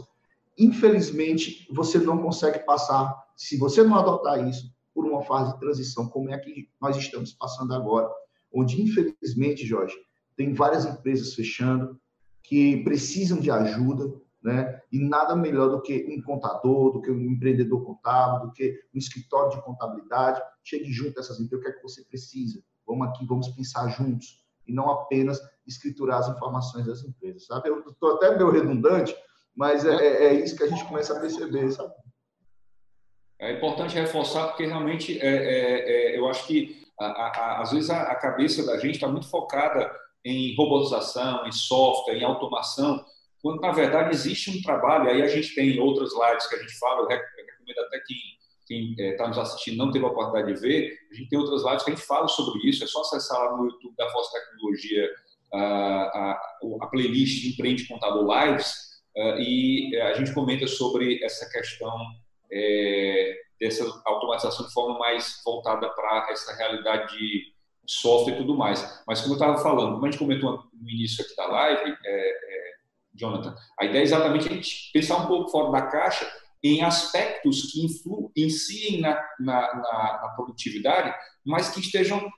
infelizmente você não consegue passar, se você não adotar isso, por uma fase de transição como é que nós estamos passando agora, onde infelizmente, Jorge, tem várias empresas fechando que precisam de ajuda, né? E nada melhor do que um contador, do que um empreendedor contábil, do que um escritório de contabilidade. Chegue junto a essas empresas, o que é que você precisa? Vamos aqui, vamos pensar juntos e não apenas escriturar as informações das empresas, sabe? Eu estou até meio redundante, mas é, é, é, isso que a gente começa a perceber, sabe? É importante reforçar porque realmente é, é, é eu acho que a, a, às vezes a, a cabeça da gente está muito focada em robotização, em software, em automação, quando na verdade existe um trabalho, aí a gente tem outras lives que a gente fala, eu recomendo até quem está eh, nos assistindo não teve a oportunidade de ver, a gente tem outras lives que a gente fala sobre isso, é só acessar lá no YouTube da Força Tecnologia a, a, a playlist de Empreende Contador Lives e eh, a gente comenta sobre essa questão é, dessa automatização de forma mais voltada para essa realidade de software e tudo mais. Mas como eu estava falando, como a gente comentou no início aqui da live, é, Jonathan. A ideia é exatamente a gente pensar um pouco fora da caixa em aspectos que influenciem na, na, na, na, produtividade, mas que estejam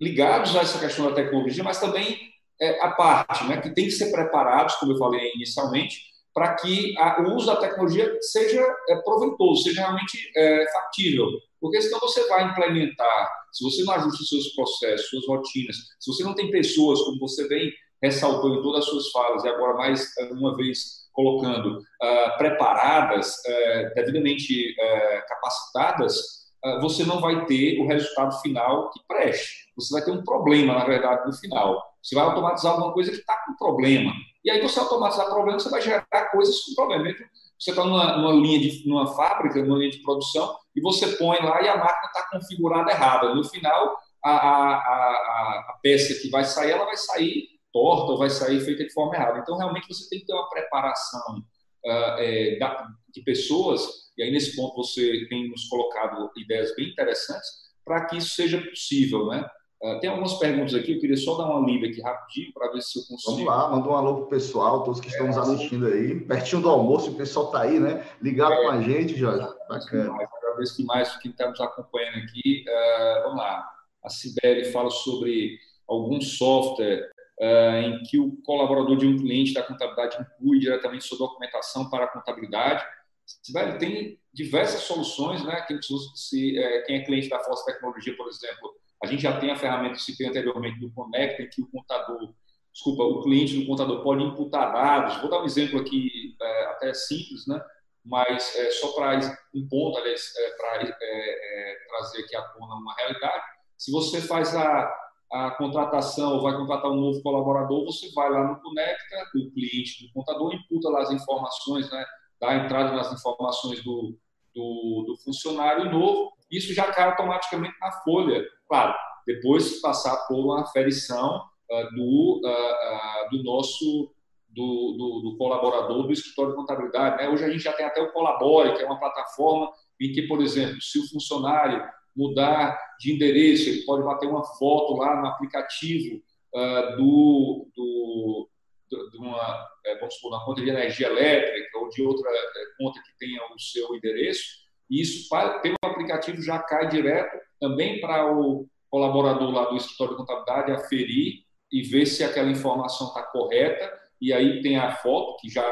ligados a essa questão da tecnologia, mas também é, a parte, né, que tem que ser preparados, como eu falei inicialmente, para que a, o uso da tecnologia seja é, proveitoso, seja realmente é, factível. Porque senão você vai implementar, se você não ajusta os seus processos, suas rotinas, se você não tem pessoas, como você bem ressaltou em todas as suas falas, e agora mais uma vez colocando, uh, preparadas, uh, devidamente uh, capacitadas, você não vai ter o resultado final que preste. Você vai ter um problema, na verdade, no final. Você vai automatizar alguma coisa que está com problema. E aí, você automatizar problema, você vai gerar coisas com problema. Você está numa, numa, linha de numa fábrica, numa linha de produção, e você põe lá e a máquina está configurada errada. No final, a, a, a, a peça que vai sair, ela vai sair torta ou vai sair feita de forma errada. Então, realmente, você tem que ter uma preparação uh, é, da, de pessoas, e aí nesse ponto você tem nos colocado ideias bem interessantes para que isso seja possível, né? Uh, tem algumas perguntas aqui, eu queria só dar uma lida aqui rapidinho para ver se eu consigo. Vamos lá, manda um alô pro pessoal, todos que estão é, nos assistindo aí. Pertinho do almoço, o pessoal está aí, né? Ligado é, com a gente, Jorge. Bacana. Agradeço demais quem está nos acompanhando aqui. Uh, vamos lá. A Sibeli fala sobre algum software uh, em que o colaborador de um cliente da contabilidade inclui diretamente sua documentação para a contabilidade. Velho, tem diversas soluções, né? Quem, se, é, quem é cliente da Força Tecnologia, por exemplo, a gente já tem a ferramenta que citei anteriormente do Connect, em que o contador, desculpa, o cliente do contador pode imputar dados. Vou dar um exemplo aqui é, até simples, né? Mas é, só para um ponto, aliás, é, para é, é, trazer aqui à tona uma realidade. Se você faz a a contratação ou vai contratar um novo colaborador, você vai lá no Conecta, o cliente do contador, imputa lá as informações, né, dá entrada nas informações do, do, do, funcionário novo, isso já cai automaticamente na folha. Claro, depois passar por uma aferição uh, do, uh, uh, do nosso do, do, do, colaborador do escritório de contabilidade. Né? Hoje a gente já tem até o Colabore, que é uma plataforma em que, por exemplo, se o funcionário mudar de endereço, ele pode bater uma foto lá no aplicativo do, do, de uma, é, vamos supor, uma conta de energia elétrica ou de outra é, conta que tenha o seu endereço, e isso pelo aplicativo já cai direto também para o colaborador lá do escritório de contabilidade aferir e ver se aquela informação está correta, e aí tem a foto, que já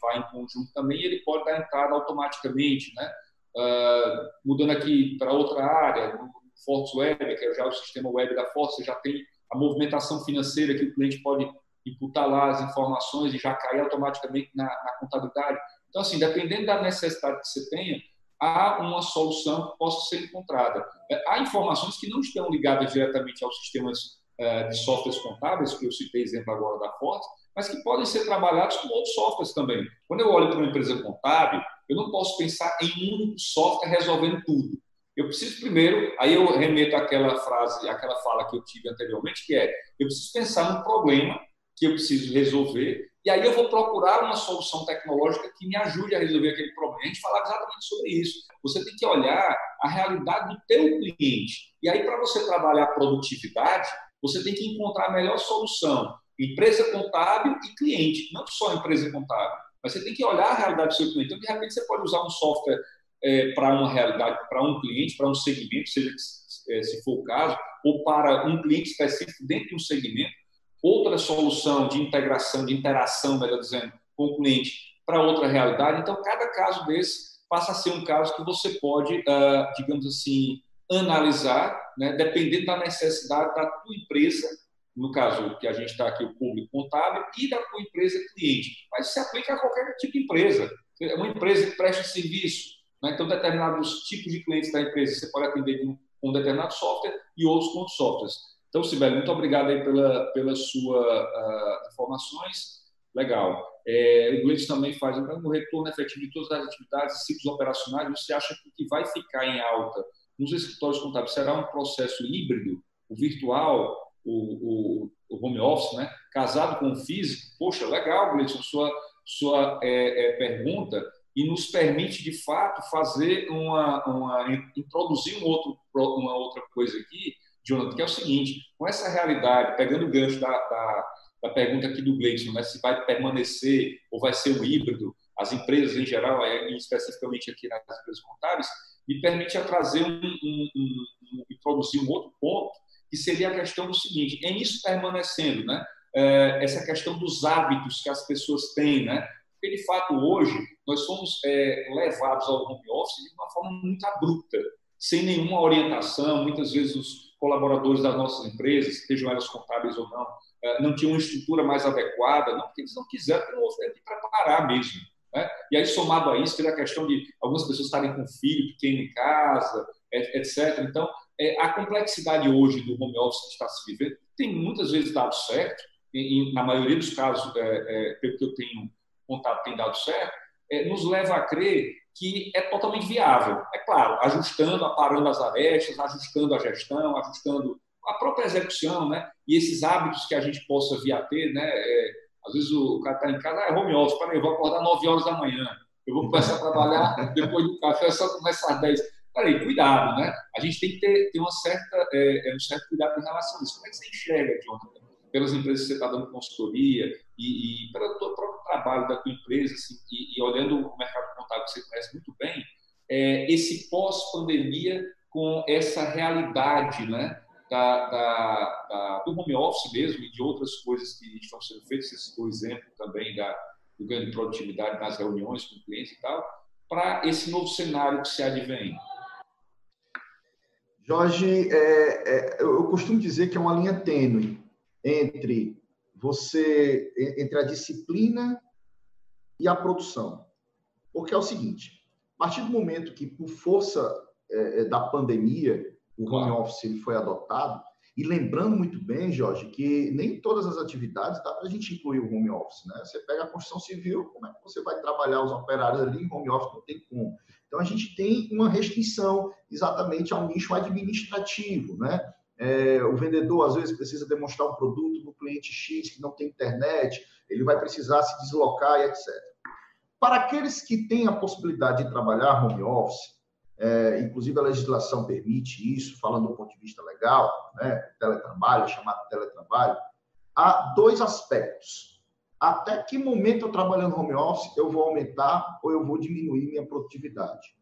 vai em conjunto também, e ele pode dar entrada automaticamente, né? Uh, mudando aqui para outra área, no Fortes Web, que é já o sistema web da Fortes, você já tem a movimentação financeira que o cliente pode imputar lá as informações e já cair automaticamente na, na contabilidade. Então, assim, dependendo da necessidade que você tenha, há uma solução que possa ser encontrada. Há informações que não estão ligadas diretamente aos sistemas uh, de softwares contábeis, que eu citei exemplo agora da Fortes, mas que podem ser trabalhados com outros softwares também. Quando eu olho para uma empresa contábil, eu não posso pensar em um único software resolvendo tudo. Eu preciso primeiro, aí eu remeto àquela frase, àquela fala que eu tive anteriormente, que é: eu preciso pensar num problema que eu preciso resolver, e aí eu vou procurar uma solução tecnológica que me ajude a resolver aquele problema. A gente falava exatamente sobre isso. Você tem que olhar a realidade do teu cliente. E aí, para você trabalhar produtividade, você tem que encontrar a melhor solução. Empresa contábil e cliente, não só empresa contábil. Mas você tem que olhar a realidade do seu cliente. Então, de repente, você pode usar um software é, para uma realidade, para um cliente, para um segmento, seja é, se for o caso, ou para um cliente específico dentro de um segmento. Outra solução de integração, de interação, melhor dizendo, com o cliente para outra realidade. Então, cada caso desse passa a ser um caso que você pode, uh, digamos assim, analisar, né, dependendo da necessidade da tua empresa no caso que a gente está aqui, o público contábil, e da tua empresa cliente. Mas se aplica a qualquer tipo de empresa. É uma empresa que presta serviço. Né? Então, determinados tipos de clientes da empresa você pode atender com um determinado software e outros com outros softwares. Então, Sibeli, muito obrigado aí pela, pela sua uh, informações. Legal. É, o Gleice também faz um retorno efetivo de todas as atividades e ciclos operacionais. Você acha que o que vai ficar em alta nos escritórios contábeis será um processo híbrido, o virtual, o, o, o home office, né? casado com o físico, poxa, legal, Gleison, sua, sua é, é, pergunta, e nos permite, de fato, fazer uma, uma introduzir um outro, uma outra coisa aqui, Jonathan, que é o seguinte, com essa realidade, pegando o gancho da, da, da pergunta aqui do Gleison, né, se vai permanecer ou vai ser um híbrido, as empresas em geral, e especificamente aqui nas empresas contábeis, me permite trazer um, um, um, introduzir um outro ponto, que seria a questão do seguinte: em isso permanecendo, né? É, é, essa questão dos hábitos que as pessoas têm, né? Porque, de fato, hoje, nós somos é, levados ao home office de uma forma muito abrupta, sem nenhuma orientação. Muitas vezes, os colaboradores das nossas empresas, sejam elas contábeis ou não, é, não tinham uma estrutura mais adequada, não porque eles não quiseram, ter que preparar mesmo. Né? E aí, somado a isso, teve a questão de algumas pessoas estarem com filho pequeno em casa, etc. Então, é, a complexidade hoje do home office que está se vivendo tem muitas vezes dado certo, e, na maioria dos casos, é, é, pelo que eu tenho contato, tem dado certo, é, nos leva a crer que é totalmente viável. É claro, ajustando, aparando as arestas, ajustando a gestão, ajustando a própria execução, né? E esses hábitos que a gente possa vir a ter, né? É, às vezes o cara está em casa, é home office, peraí, eu vou acordar 9 horas da manhã, eu vou começar a trabalhar depois do café, só começar às 10. Peraí, cuidado, né? A gente tem que ter, ter uma certa, é, é, um certo cuidado em relação a isso. Como é que você enxerga, Jonathan? Pelas empresas que você está dando consultoria e, e pelo próprio trabalho da tua empresa, assim, e, e, olhando o mercado contábil que você conhece muito bem, é, esse pós-pandemia com essa realidade, né? Da, da, da, do home office mesmo e de outras coisas que estão sendo feitas, você citou o exemplo também da, do ganho de produtividade nas reuniões com clientes e tal, para esse novo cenário que se advém? Jorge, é, é, eu costumo dizer que é uma linha tênue entre você, entre a disciplina e a produção. Porque é o seguinte, a partir do momento que, por força é, é da pandemia, o home office foi adotado, e lembrando muito bem, Jorge, que nem todas as atividades dá para a gente incluir o home office. Né? Você pega a construção civil, como é que você vai trabalhar os operários ali em home office? Não tem como. Então, a gente tem uma restrição exatamente ao nicho administrativo, né? É, o vendedor, às vezes, precisa demonstrar um produto no cliente X que não tem internet, ele vai precisar se deslocar e etc. Para aqueles que têm a possibilidade de trabalhar home office, é, inclusive a legislação permite isso, falando do ponto de vista legal, né, teletrabalho, chamado teletrabalho, há dois aspectos até que momento eu trabalhando home office eu vou aumentar ou eu vou diminuir minha produtividade?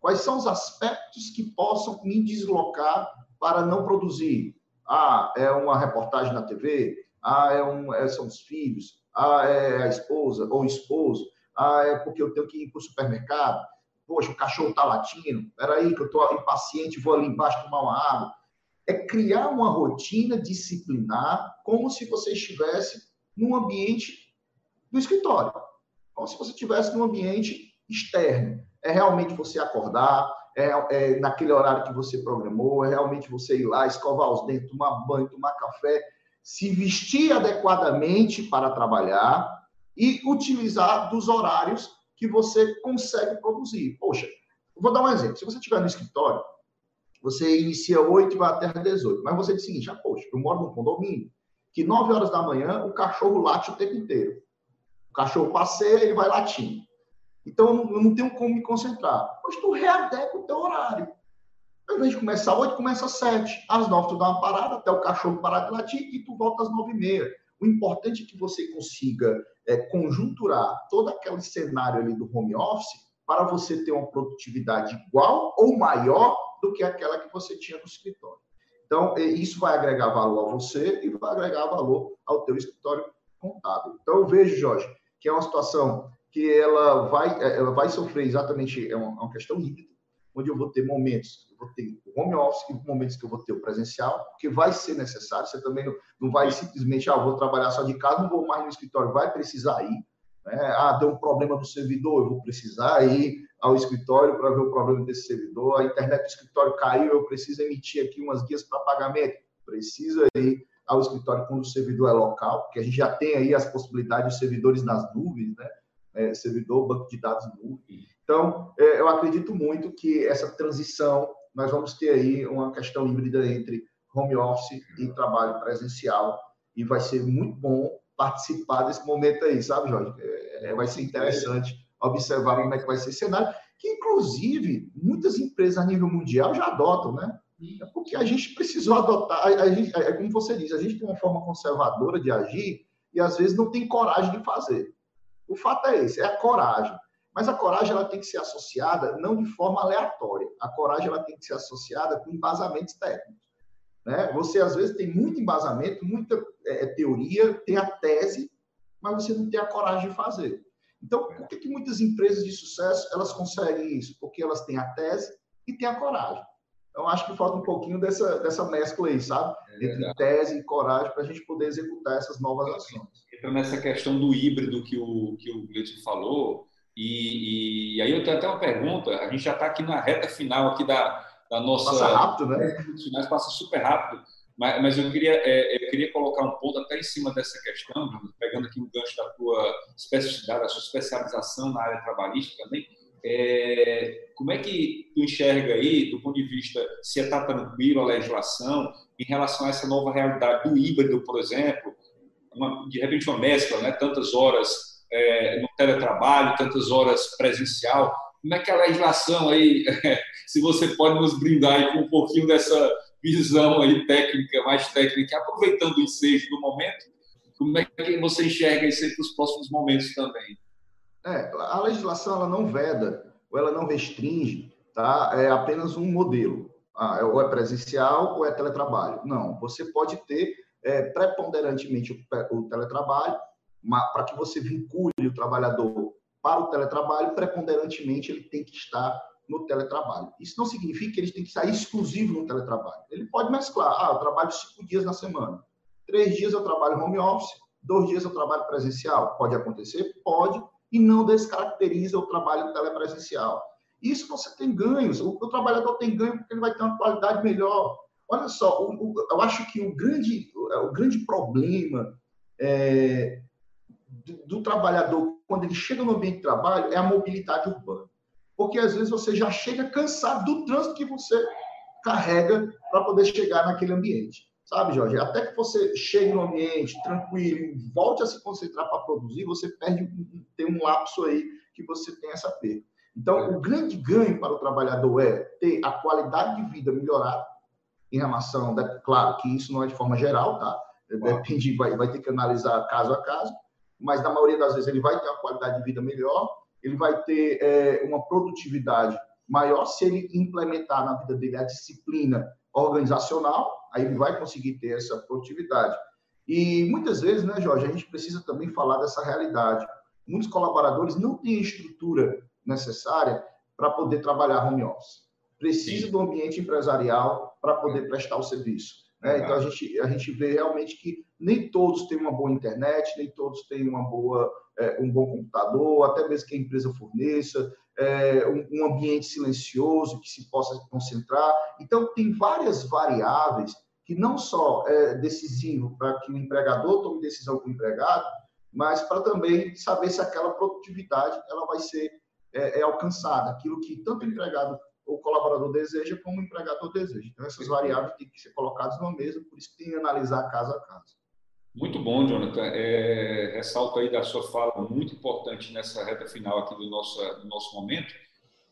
Quais são os aspectos que possam me deslocar para não produzir? Ah, é uma reportagem na TV? Ah, é um, é, são os filhos? Ah, é a esposa ou esposo? Ah, é porque eu tenho que ir para o supermercado? Poxa, o cachorro está latindo. Espera aí que eu estou impaciente, vou ali embaixo tomar uma água. É criar uma rotina disciplinar como se você estivesse num ambiente do escritório. Como se você estivesse num ambiente externo. É realmente você acordar, é, é, naquele horário que você programou, é realmente você ir lá, escovar os dentes, tomar banho, tomar café, se vestir adequadamente para trabalhar e utilizar dos horários que você consegue produzir. Poxa, vou dar um exemplo. Se você estiver no escritório, você inicia 8 e vai até 18. Mas você diz o seguinte, ah, poxa, eu moro num condomínio, que 9 horas da manhã o cachorro late o tempo inteiro. O cachorro passeia, ele vai latindo. Então, eu não, tenho como me concentrar. Mas tu readequa o teu horário. Ao invés de começar às 8, começa às 7. Às 9, tu dá uma parada até o cachorro parar de latir e tu volta às 9 e meia. O importante é que você consiga é, conjunturar todo aquele cenário ali do home office para você ter uma produtividade igual ou maior do que aquela que você tinha no escritório. Então, isso vai agregar valor a você e vai agregar valor ao teu escritório contábil. Então, eu vejo, Jorge, que é uma situação que ela vai, ela vai sofrer exatamente, é uma, é uma questão híbrida, onde eu vou ter momentos, eu vou ter home office e momentos que eu vou ter o presencial, porque vai ser necessário, você também não, não vai simplesmente, ah, vou trabalhar só de casa, não vou mais no escritório, vai precisar ir, né? ah, deu um problema no servidor, eu vou precisar ir ao escritório para ver o problema desse servidor, a internet do escritório caiu, eu preciso emitir aqui umas guias para pagamento, precisa ir ao escritório quando o servidor é local, porque a gente já tem aí as possibilidades de servidores nas nuvens, né? É, servidor, banco de dados nuvem. Então, é, eu acredito muito que essa transição, nós vamos ter aí uma questão híbrida entre home office e trabalho presencial, e vai ser muito bom participar desse momento aí, sabe, Jorge? É, vai ser interessante observar como é que vai ser esse cenário, que inclusive muitas empresas a nível mundial já adotam, né? É porque a gente precisou adotar, a, a gente, é como você diz, a gente tem uma forma conservadora de agir e às vezes não tem coragem de fazer. O fato é esse, é a coragem. Mas a coragem ela tem que ser associada não de forma aleatória. A coragem ela tem que ser associada com embasamentos técnicos. Né? Você, às vezes, tem muito embasamento, muita é, teoria, tem a tese, mas você não tem a coragem de fazer. Então, por que, que muitas empresas de sucesso elas conseguem isso? Porque elas têm a tese e têm a coragem. Então, acho que falta um pouquinho dessa, dessa mescla aí, sabe? É Entre tese e coragem para a gente poder executar essas novas ações. Entra nessa questão do híbrido que o, que o Gleison falou, e, e, aí eu tenho até uma pergunta, a gente já está aqui na reta final aqui da, da nossa... Passa rápido, né? Finais passa super rápido, mas, mas eu, queria, é, eu queria colocar um ponto até em cima dessa questão, pegando aqui um gancho da tua especificidade, da sua especialização na área trabalhista também, é, como é que tu enxerga aí, do ponto de vista se está tranquilo a legislação em relação a essa nova realidade do híbrido, por exemplo, uma, de repente uma mescla, né? tantas horas é, no teletrabalho, tantas horas presencial. Como é que a legislação aí, se você pode nos brindar com um pouquinho dessa visão aí técnica, mais técnica, aproveitando o ensejo do momento, como é que você enxerga isso aí para os próximos momentos também? É, a legislação ela não veda ou ela não restringe, tá? É apenas um modelo. Ah, é, ou é presencial ou é teletrabalho. Não, você pode ter é, preponderantemente o, o teletrabalho, para que você vincule o trabalhador para o teletrabalho, preponderantemente ele tem que estar no teletrabalho. Isso não significa que ele tem que sair exclusivo no teletrabalho. Ele pode mesclar. Ah, eu trabalho cinco dias na semana. Três dias eu trabalho home office, dois dias eu trabalho presencial. Pode acontecer? Pode e não descaracteriza o trabalho telepresencial. Isso você tem ganhos, o, o, trabalhador tem ganho porque ele vai ter uma qualidade melhor. Olha só, o, o, eu acho que o grande, o grande problema é, do, do, trabalhador, quando ele chega no ambiente de trabalho, é a mobilidade urbana. Porque às vezes você já chega cansado do trânsito que você carrega para poder chegar naquele ambiente. Sabe, Jorge? Até que você chegue no ambiente tranquilo volte a se concentrar para produzir, você perde, tem um lapso aí que você tem essa perda. Então, o grande ganho para o trabalhador é ter a qualidade de vida melhorada, em relação, claro que isso não é de forma geral, tá? Depende, vai, vai ter que analisar caso a caso, mas na maioria das vezes ele vai ter uma qualidade de vida melhor, ele vai ter é, uma produtividade maior se ele implementar na vida dele a disciplina organizacional, aí ele vai conseguir ter essa produtividade. E muitas vezes, né, Jorge, a gente precisa também falar dessa realidade. Muitos colaboradores não têm a estrutura necessária para poder trabalhar home office. Precisa do ambiente empresarial para poder prestar o serviço. Né? Então, a gente, a gente vê realmente que nem todos têm uma boa internet, nem todos têm uma boa, é, um bom computador, até mesmo que a empresa forneça, é, um, um, ambiente silencioso que se possa concentrar. Então, tem várias variáveis que não só é decisivo para que o empregador tome decisão com o empregado, mas para também saber se aquela produtividade ela vai ser é, é alcançada, aquilo que tanto o empregado o colaborador deseja como o empregador deseja. Então, essas variáveis têm que ser colocadas numa mesa, por isso tem que analisar caso a caso. Muito bom, Jonathan. É, ressalto aí da sua fala, muito importante nessa reta final aqui do nosso, do nosso momento,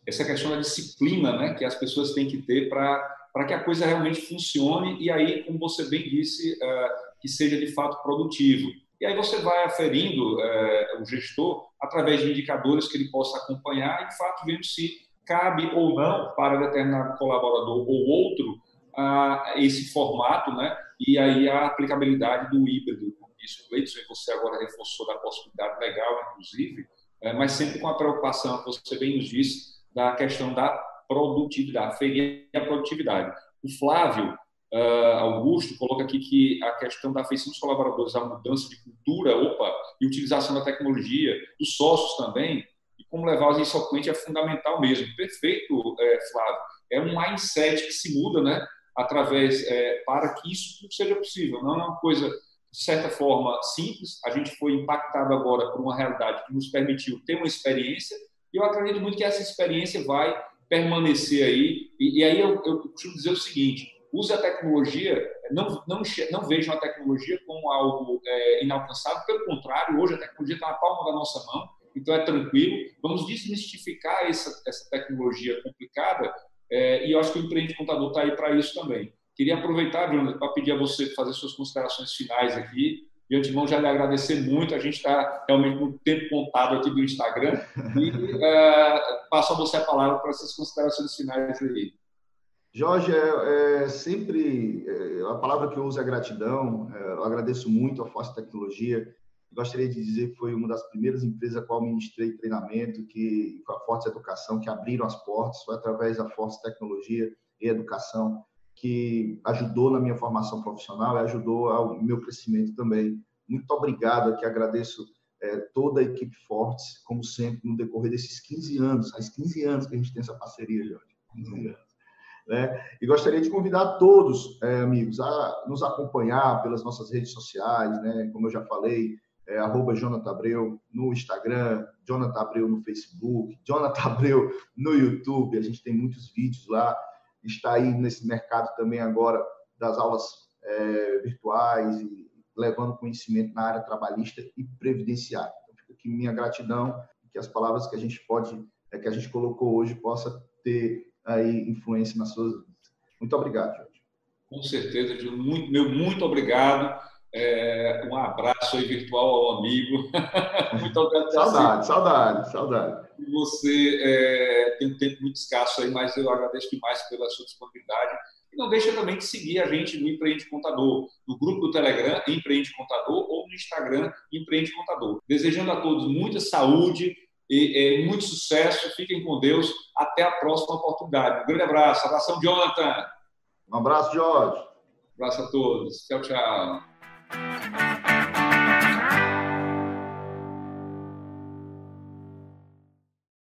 essa questão da disciplina né, que as pessoas têm que ter para que a coisa realmente funcione e aí, como você bem disse, uh, que seja de fato produtivo. E aí você vai aferindo uh, o gestor através de indicadores que ele possa acompanhar e, de fato, vendo se cabe ou não para determinado colaborador ou outro uh, esse formato, né? E aí a aplicabilidade do híbrido, como disse o Cleiton, e você agora reforçou da possibilidade legal, inclusive, é, mas sempre com a preocupação, que você bem nos disse, da questão da produtividade, ferir a produtividade. O Flávio uh, Augusto coloca aqui que a questão da afeição dos colaboradores, a mudança de cultura, opa, e utilização da tecnologia, dos sócios também, como levar isso ao cliente é fundamental mesmo. Perfeito, é, Flávio. É um mindset que se muda, né? Através, é, para que isso seja possível. Não é uma coisa, de certa forma, simples. A gente foi impactado agora por uma realidade que nos permitiu ter uma experiência e eu acredito muito que essa experiência vai permanecer aí. E, e aí eu, eu costumo dizer o seguinte, use a tecnologia, não, não, não vejam a tecnologia como algo é, inalcançável, pelo contrário, hoje a tecnologia está na palma da nossa mão, então é tranquilo. Vamos desmistificar essa, essa tecnologia complicada é, e eu acho que o Empreende Contador está aí para isso também. Queria aproveitar, Jonathan, para pedir a você fazer suas considerações finais aqui. De antemão, já lhe agradecer muito. A gente está realmente no tempo contado aqui do Instagram. E é, passo a você a palavra para essas considerações finais aí. Jorge, é, é sempre é, a palavra que eu uso é gratidão. É, eu agradeço muito a Força Tecnologia. Gostaria de dizer que foi uma das primeiras empresas a qual ministrei treinamento, que foi a Forte Educação, que abriram as portas. Foi através da Forte Tecnologia e Educação que ajudou na minha formação profissional e ajudou ao meu crescimento também. Muito obrigado aqui, agradeço é, toda a equipe Fortes, como sempre, no decorrer desses 15 anos, faz 15 anos que a gente tem essa parceria, Jorge. 15 anos. Né? E gostaria de convidar todos, é, amigos, a nos acompanhar pelas nossas redes sociais, né? como eu já falei, é, arroba Jonathan Abreu no Instagram, Jonathan Abreu no Facebook, Jonathan Abreu no YouTube, a gente tem muitos vídeos lá, está aí nesse mercado também agora das aulas é, virtuais e levando conhecimento na área trabalhista e previdenciária. Então, fica aqui minha gratidão, que as palavras que a gente pode, é, que a gente colocou hoje possa ter aí influência nas suas vidas. Muito obrigado, Jorge. Com certeza, Muito, meu muito obrigado. É, um abraço aí virtual ao amigo. muito obrigado. saudade, saudade, saudade. Você é, tem um tempo muito escasso aí, mas eu agradeço demais pela sua disponibilidade. E não deixa também de seguir a gente no Empreende Contador, no grupo do Telegram Empreende Contador ou no Instagram Empreende Contador. Desejando a todos muita saúde, e, e, muito sucesso, fiquem com Deus. Até a próxima oportunidade. Um grande abraço. Abração, Jonathan. Um abraço, Jorge. Um abraço a todos. Tchau, tchau. Thank you.